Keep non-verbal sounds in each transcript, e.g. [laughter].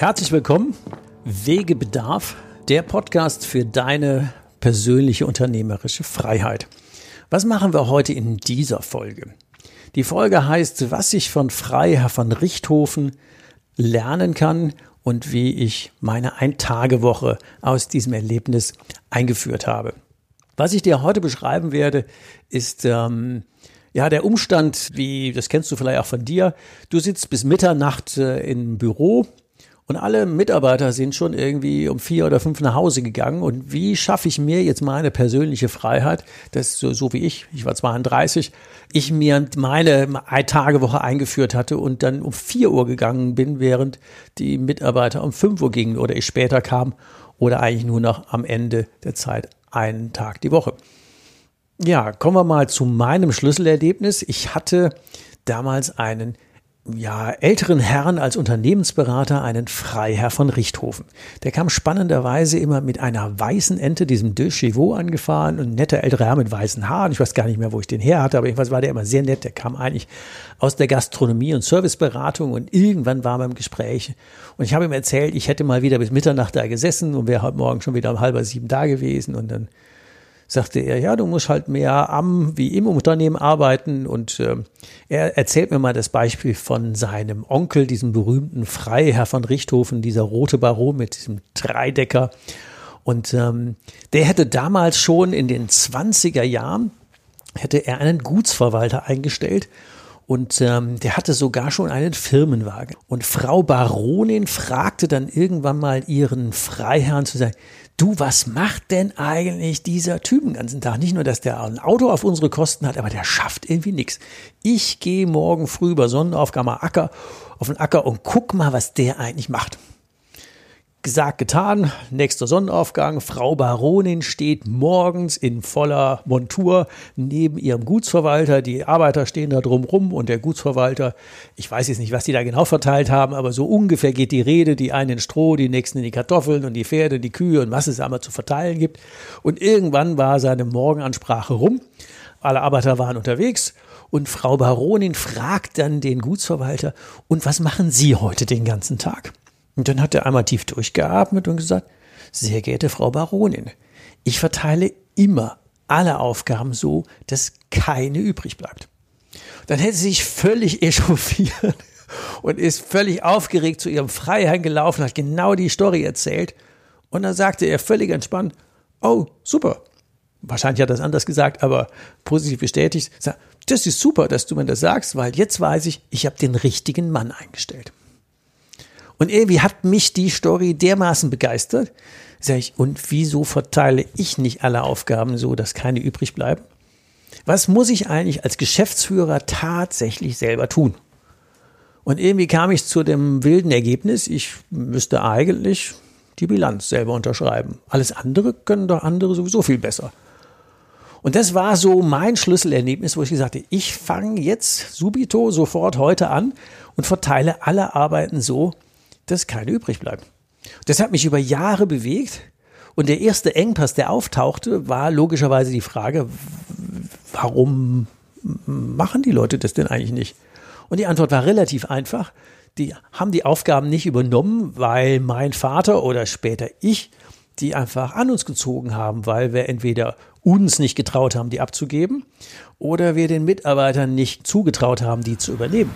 Herzlich willkommen. Wegebedarf, der Podcast für deine persönliche unternehmerische Freiheit. Was machen wir heute in dieser Folge? Die Folge heißt, was ich von Freiherr von Richthofen lernen kann und wie ich meine Ein-Tage-Woche aus diesem Erlebnis eingeführt habe. Was ich dir heute beschreiben werde, ist ähm, ja der Umstand, wie das kennst du vielleicht auch von dir. Du sitzt bis Mitternacht äh, im Büro und alle Mitarbeiter sind schon irgendwie um vier oder fünf nach Hause gegangen. Und wie schaffe ich mir jetzt meine persönliche Freiheit, das so, so wie ich, ich war 32, ich mir meine Tagewoche eingeführt hatte und dann um vier Uhr gegangen bin, während die Mitarbeiter um fünf Uhr gingen oder ich später kam oder eigentlich nur noch am Ende der Zeit einen Tag die Woche. Ja, kommen wir mal zu meinem Schlüsselerlebnis. Ich hatte damals einen ja, älteren Herrn als Unternehmensberater einen Freiherr von Richthofen. Der kam spannenderweise immer mit einer weißen Ente, diesem De Chivaux, angefahren und ein netter älterer Herr mit weißen Haaren. Ich weiß gar nicht mehr, wo ich den her hatte, aber jedenfalls war der immer sehr nett. Der kam eigentlich aus der Gastronomie und Serviceberatung und irgendwann waren wir im Gespräch und ich habe ihm erzählt, ich hätte mal wieder bis Mitternacht da gesessen und wäre heute Morgen schon wieder um halber sieben da gewesen und dann sagte er, ja, du musst halt mehr am wie im Unternehmen arbeiten. Und äh, er erzählt mir mal das Beispiel von seinem Onkel, diesem berühmten Freiherr von Richthofen, dieser rote Baron mit diesem Dreidecker. Und ähm, der hätte damals schon in den 20er Jahren, hätte er einen Gutsverwalter eingestellt und ähm, der hatte sogar schon einen Firmenwagen. Und Frau Baronin fragte dann irgendwann mal ihren Freiherrn zu sagen, du, was macht denn eigentlich dieser Typ den ganzen Tag? Nicht nur, dass der ein Auto auf unsere Kosten hat, aber der schafft irgendwie nichts. Ich gehe morgen früh über Sonnenaufgang mal Acker, auf den Acker und guck mal, was der eigentlich macht. Gesagt, getan. Nächster Sonnenaufgang. Frau Baronin steht morgens in voller Montur neben ihrem Gutsverwalter. Die Arbeiter stehen da drum rum und der Gutsverwalter, ich weiß jetzt nicht, was die da genau verteilt haben, aber so ungefähr geht die Rede. Die einen in Stroh, die nächsten in die Kartoffeln und die Pferde, die Kühe und was es einmal zu verteilen gibt. Und irgendwann war seine Morgenansprache rum. Alle Arbeiter waren unterwegs und Frau Baronin fragt dann den Gutsverwalter, und was machen Sie heute den ganzen Tag? Und dann hat er einmal tief durchgeatmet und gesagt, sehr geehrte Frau Baronin, ich verteile immer alle Aufgaben so, dass keine übrig bleibt. Dann hätte sie sich völlig [laughs] echauffiert und ist völlig aufgeregt zu ihrem Freiherrn gelaufen, hat genau die Story erzählt. Und dann sagte er völlig entspannt, oh, super. Wahrscheinlich hat er das anders gesagt, aber positiv bestätigt. Das ist super, dass du mir das sagst, weil jetzt weiß ich, ich habe den richtigen Mann eingestellt. Und irgendwie hat mich die Story dermaßen begeistert. Sag ich, und wieso verteile ich nicht alle Aufgaben so, dass keine übrig bleiben? Was muss ich eigentlich als Geschäftsführer tatsächlich selber tun? Und irgendwie kam ich zu dem wilden Ergebnis, ich müsste eigentlich die Bilanz selber unterschreiben. Alles andere können doch andere sowieso viel besser. Und das war so mein Schlüsselerlebnis, wo ich gesagt habe, ich fange jetzt subito sofort heute an und verteile alle Arbeiten so, dass keine übrig bleibt. Das hat mich über Jahre bewegt. Und der erste Engpass, der auftauchte, war logischerweise die Frage, warum machen die Leute das denn eigentlich nicht? Und die Antwort war relativ einfach. Die haben die Aufgaben nicht übernommen, weil mein Vater oder später ich die einfach an uns gezogen haben, weil wir entweder uns nicht getraut haben, die abzugeben, oder wir den Mitarbeitern nicht zugetraut haben, die zu übernehmen.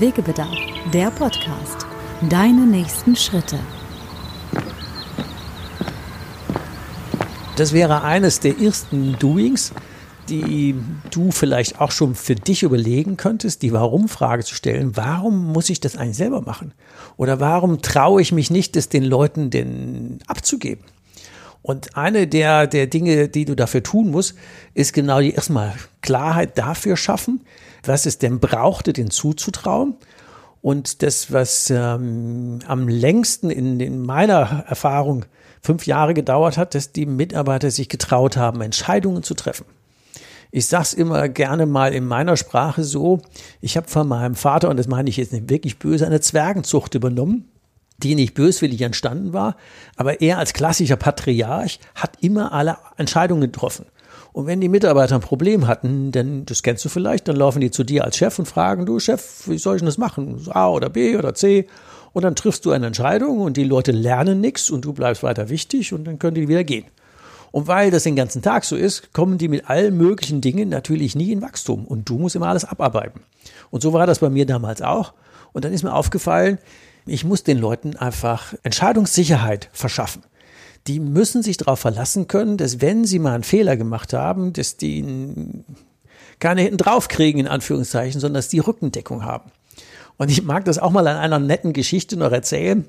Wegebedarf, der Podcast. Deine nächsten Schritte. Das wäre eines der ersten Doings, die du vielleicht auch schon für dich überlegen könntest, die Warum-Frage zu stellen. Warum muss ich das eigentlich selber machen? Oder warum traue ich mich nicht, das den Leuten denn abzugeben? Und eine der, der Dinge, die du dafür tun musst, ist genau die erstmal Klarheit dafür schaffen, was es denn brauchte, den zuzutrauen. Und das, was ähm, am längsten in, in meiner Erfahrung fünf Jahre gedauert hat, dass die Mitarbeiter sich getraut haben, Entscheidungen zu treffen. Ich sag's immer gerne mal in meiner Sprache so, ich habe von meinem Vater, und das meine ich jetzt nicht wirklich böse, eine Zwergenzucht übernommen die nicht böswillig entstanden war, aber er als klassischer Patriarch hat immer alle Entscheidungen getroffen. Und wenn die Mitarbeiter ein Problem hatten, denn das kennst du vielleicht, dann laufen die zu dir als Chef und fragen, du Chef, wie soll ich denn das machen? A oder B oder C? Und dann triffst du eine Entscheidung und die Leute lernen nichts und du bleibst weiter wichtig und dann können die wieder gehen. Und weil das den ganzen Tag so ist, kommen die mit allen möglichen Dingen natürlich nie in Wachstum und du musst immer alles abarbeiten. Und so war das bei mir damals auch. Und dann ist mir aufgefallen, ich muss den Leuten einfach Entscheidungssicherheit verschaffen. Die müssen sich darauf verlassen können, dass wenn sie mal einen Fehler gemacht haben, dass die keine hinten drauf kriegen, in Anführungszeichen, sondern dass die Rückendeckung haben. Und ich mag das auch mal an einer netten Geschichte noch erzählen.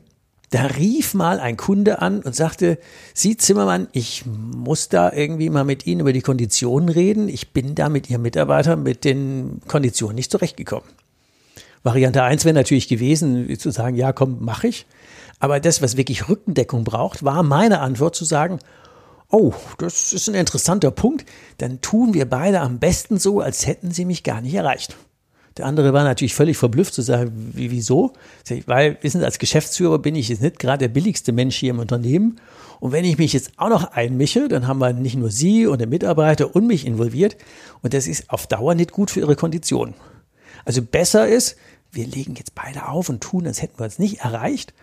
Da rief mal ein Kunde an und sagte, Sie Zimmermann, ich muss da irgendwie mal mit Ihnen über die Konditionen reden. Ich bin da mit Ihrem Mitarbeiter mit den Konditionen nicht zurechtgekommen. Variante 1 wäre natürlich gewesen, zu sagen, ja, komm, mach ich. Aber das, was wirklich Rückendeckung braucht, war meine Antwort zu sagen, oh, das ist ein interessanter Punkt, dann tun wir beide am besten so, als hätten sie mich gar nicht erreicht. Der andere war natürlich völlig verblüfft zu sagen, wie, wieso? Weil, wissen Sie, als Geschäftsführer bin ich jetzt nicht gerade der billigste Mensch hier im Unternehmen. Und wenn ich mich jetzt auch noch einmische, dann haben wir nicht nur Sie und den Mitarbeiter und mich involviert. Und das ist auf Dauer nicht gut für Ihre Konditionen. Also besser ist, wir legen jetzt beide auf und tun, als hätten wir es nicht erreicht.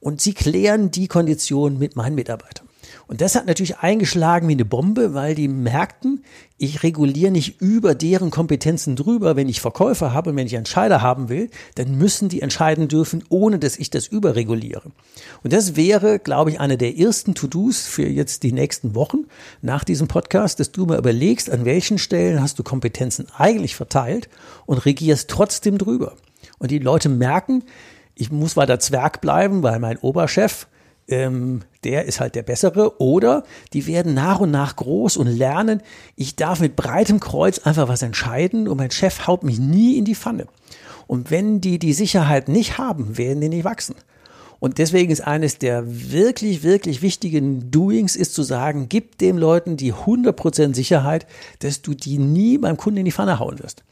Und sie klären die Konditionen mit meinen Mitarbeitern. Und das hat natürlich eingeschlagen wie eine Bombe, weil die merkten, ich reguliere nicht über deren Kompetenzen drüber. Wenn ich Verkäufer habe und wenn ich Entscheider haben will, dann müssen die entscheiden dürfen, ohne dass ich das überreguliere. Und das wäre, glaube ich, eine der ersten To-Dos für jetzt die nächsten Wochen nach diesem Podcast, dass du mal überlegst, an welchen Stellen hast du Kompetenzen eigentlich verteilt und regierst trotzdem drüber. Und die Leute merken, ich muss weiter Zwerg bleiben, weil mein Oberchef, ähm, der ist halt der Bessere. Oder die werden nach und nach groß und lernen, ich darf mit breitem Kreuz einfach was entscheiden und mein Chef haut mich nie in die Pfanne. Und wenn die die Sicherheit nicht haben, werden die nicht wachsen. Und deswegen ist eines der wirklich, wirklich wichtigen Doings ist zu sagen, gib dem Leuten die 100% Sicherheit, dass du die nie beim Kunden in die Pfanne hauen wirst.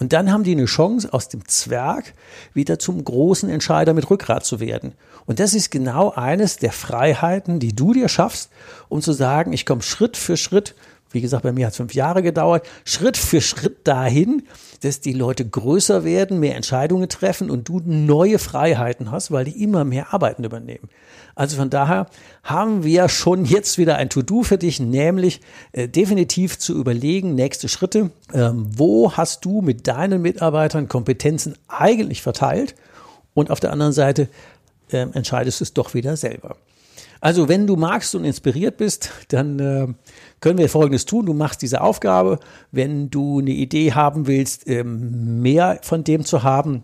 Und dann haben die eine Chance, aus dem Zwerg wieder zum großen Entscheider mit Rückgrat zu werden. Und das ist genau eines der Freiheiten, die du dir schaffst, um zu sagen, ich komme Schritt für Schritt, wie gesagt, bei mir hat es fünf Jahre gedauert, Schritt für Schritt dahin, dass die Leute größer werden, mehr Entscheidungen treffen und du neue Freiheiten hast, weil die immer mehr Arbeiten übernehmen. Also von daher haben wir schon jetzt wieder ein To-Do für dich, nämlich äh, definitiv zu überlegen, nächste Schritte, ähm, wo hast du mit deinen Mitarbeitern Kompetenzen eigentlich verteilt und auf der anderen Seite äh, entscheidest du es doch wieder selber. Also wenn du magst und inspiriert bist, dann äh, können wir Folgendes tun. Du machst diese Aufgabe. Wenn du eine Idee haben willst, ähm, mehr von dem zu haben,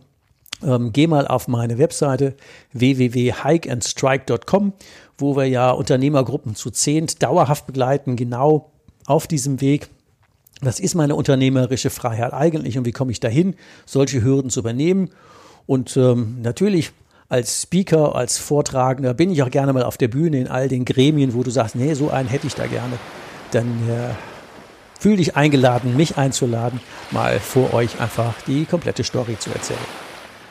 ähm, geh mal auf meine Webseite www.hikeandstrike.com, wo wir ja Unternehmergruppen zu zehnt dauerhaft begleiten, genau auf diesem Weg. Was ist meine unternehmerische Freiheit eigentlich und wie komme ich dahin, solche Hürden zu übernehmen? Und ähm, natürlich als Speaker, als Vortragender bin ich auch gerne mal auf der Bühne in all den Gremien, wo du sagst, nee, so einen hätte ich da gerne. Dann äh, fühl dich eingeladen, mich einzuladen, mal vor euch einfach die komplette Story zu erzählen.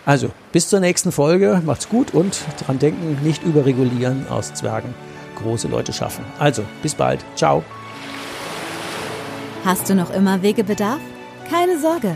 Also, bis zur nächsten Folge. Macht's gut und dran denken, nicht überregulieren aus Zwergen. Große Leute schaffen. Also, bis bald. Ciao. Hast du noch immer Wegebedarf? Keine Sorge.